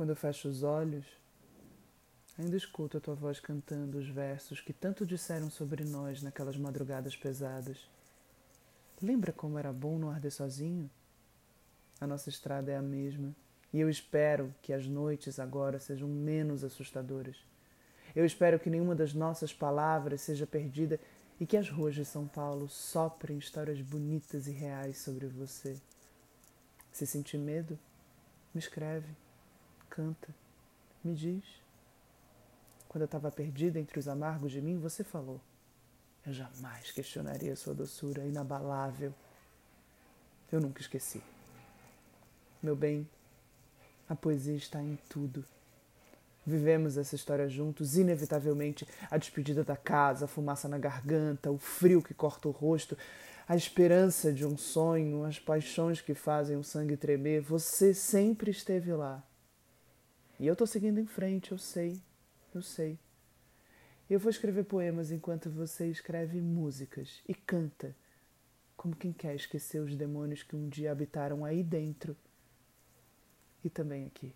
Quando eu fecho os olhos, ainda escuto a tua voz cantando os versos que tanto disseram sobre nós naquelas madrugadas pesadas. Lembra como era bom não arder sozinho? A nossa estrada é a mesma e eu espero que as noites agora sejam menos assustadoras. Eu espero que nenhuma das nossas palavras seja perdida e que as ruas de São Paulo soprem histórias bonitas e reais sobre você. Se sentir medo, me escreve, canta, me diz. Quando eu estava perdida entre os amargos de mim, você falou. Eu jamais questionaria sua doçura inabalável. Eu nunca esqueci. Meu bem, a poesia está em tudo. Vivemos essa história juntos, inevitavelmente, a despedida da casa, a fumaça na garganta, o frio que corta o rosto, a esperança de um sonho, as paixões que fazem o sangue tremer. Você sempre esteve lá. E eu estou seguindo em frente, eu sei, eu sei. Eu vou escrever poemas enquanto você escreve músicas e canta, como quem quer esquecer os demônios que um dia habitaram aí dentro e também aqui.